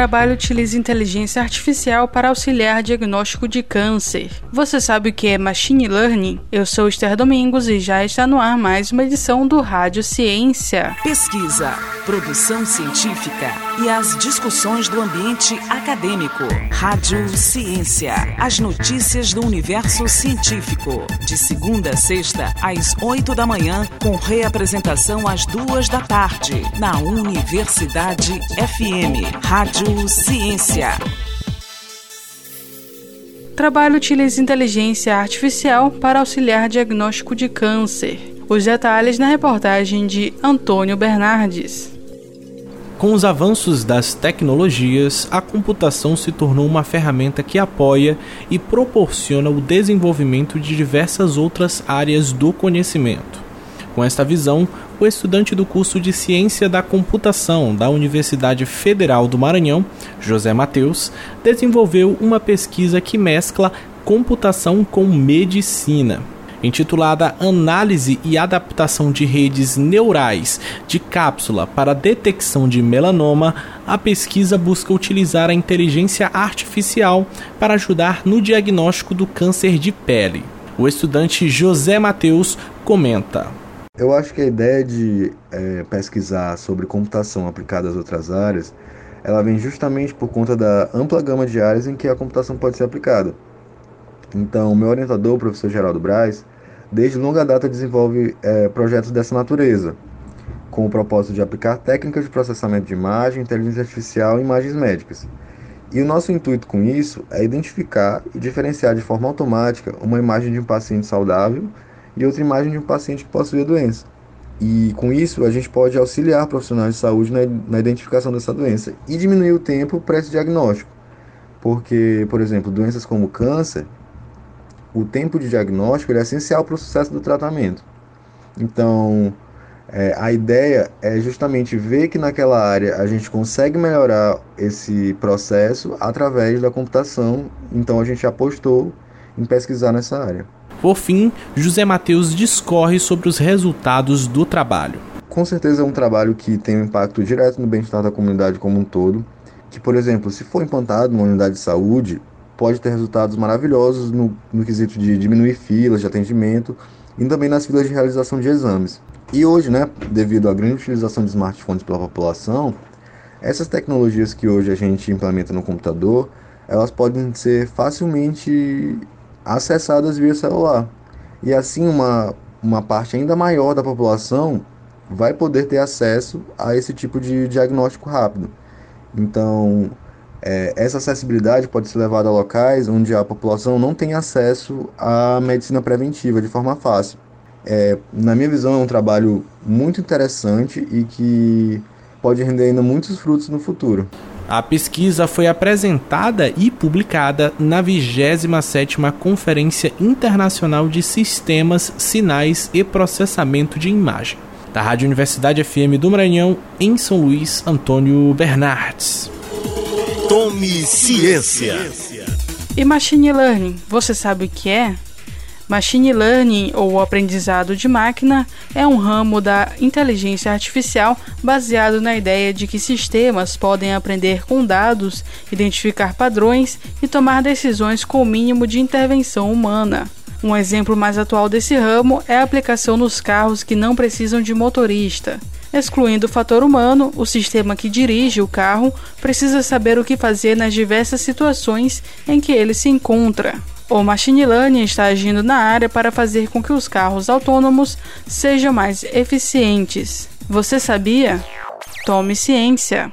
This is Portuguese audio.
Trabalho utiliza inteligência artificial para auxiliar diagnóstico de câncer. Você sabe o que é machine learning? Eu sou Esther Domingos e já está no ar mais uma edição do Rádio Ciência. Pesquisa, produção científica e as discussões do ambiente acadêmico. Rádio Ciência. As notícias do universo científico. De segunda a sexta, às oito da manhã, com reapresentação às duas da tarde, na Universidade FM. Rádio Rádio Ciência. Trabalho utiliza inteligência artificial para auxiliar diagnóstico de câncer. Os detalhes na reportagem de Antônio Bernardes. Com os avanços das tecnologias, a computação se tornou uma ferramenta que apoia e proporciona o desenvolvimento de diversas outras áreas do conhecimento. Com esta visão, o estudante do curso de Ciência da Computação da Universidade Federal do Maranhão, José Mateus, desenvolveu uma pesquisa que mescla computação com medicina. Intitulada Análise e Adaptação de Redes Neurais de Cápsula para Detecção de Melanoma, a pesquisa busca utilizar a inteligência artificial para ajudar no diagnóstico do câncer de pele. O estudante José Mateus comenta. Eu acho que a ideia de é, pesquisar sobre computação aplicada às outras áreas, ela vem justamente por conta da ampla gama de áreas em que a computação pode ser aplicada. Então, meu orientador, o professor Geraldo Braz, desde longa data desenvolve é, projetos dessa natureza, com o propósito de aplicar técnicas de processamento de imagem, inteligência artificial e imagens médicas. E o nosso intuito com isso é identificar e diferenciar de forma automática uma imagem de um paciente saudável e outra imagem de um paciente que possui a doença. E com isso, a gente pode auxiliar profissionais de saúde na, na identificação dessa doença e diminuir o tempo para esse diagnóstico. Porque, por exemplo, doenças como câncer, o tempo de diagnóstico é essencial para o sucesso do tratamento. Então, é, a ideia é justamente ver que naquela área a gente consegue melhorar esse processo através da computação. Então, a gente apostou em pesquisar nessa área. Por fim, José Mateus discorre sobre os resultados do trabalho. Com certeza é um trabalho que tem um impacto direto no bem-estar da comunidade como um todo, que, por exemplo, se for implantado numa unidade de saúde, pode ter resultados maravilhosos no, no quesito de diminuir filas de atendimento e também nas filas de realização de exames. E hoje, né, devido à grande utilização de smartphones pela população, essas tecnologias que hoje a gente implementa no computador, elas podem ser facilmente acessadas via celular. E assim uma, uma parte ainda maior da população vai poder ter acesso a esse tipo de diagnóstico rápido. Então, é, essa acessibilidade pode ser levada a locais onde a população não tem acesso à medicina preventiva de forma fácil. É, na minha visão, é um trabalho muito interessante e que pode render ainda muitos frutos no futuro. A pesquisa foi apresentada e publicada na 27ª Conferência Internacional de Sistemas, Sinais e Processamento de Imagem. Da Rádio Universidade FM do Maranhão, em São Luís, Antônio Bernardes. Tome ciência. E machine learning, você sabe o que é? Machine Learning, ou aprendizado de máquina, é um ramo da inteligência artificial baseado na ideia de que sistemas podem aprender com dados, identificar padrões e tomar decisões com o mínimo de intervenção humana. Um exemplo mais atual desse ramo é a aplicação nos carros que não precisam de motorista. Excluindo o fator humano, o sistema que dirige o carro precisa saber o que fazer nas diversas situações em que ele se encontra. O machine learning está agindo na área para fazer com que os carros autônomos sejam mais eficientes. Você sabia? Tome ciência.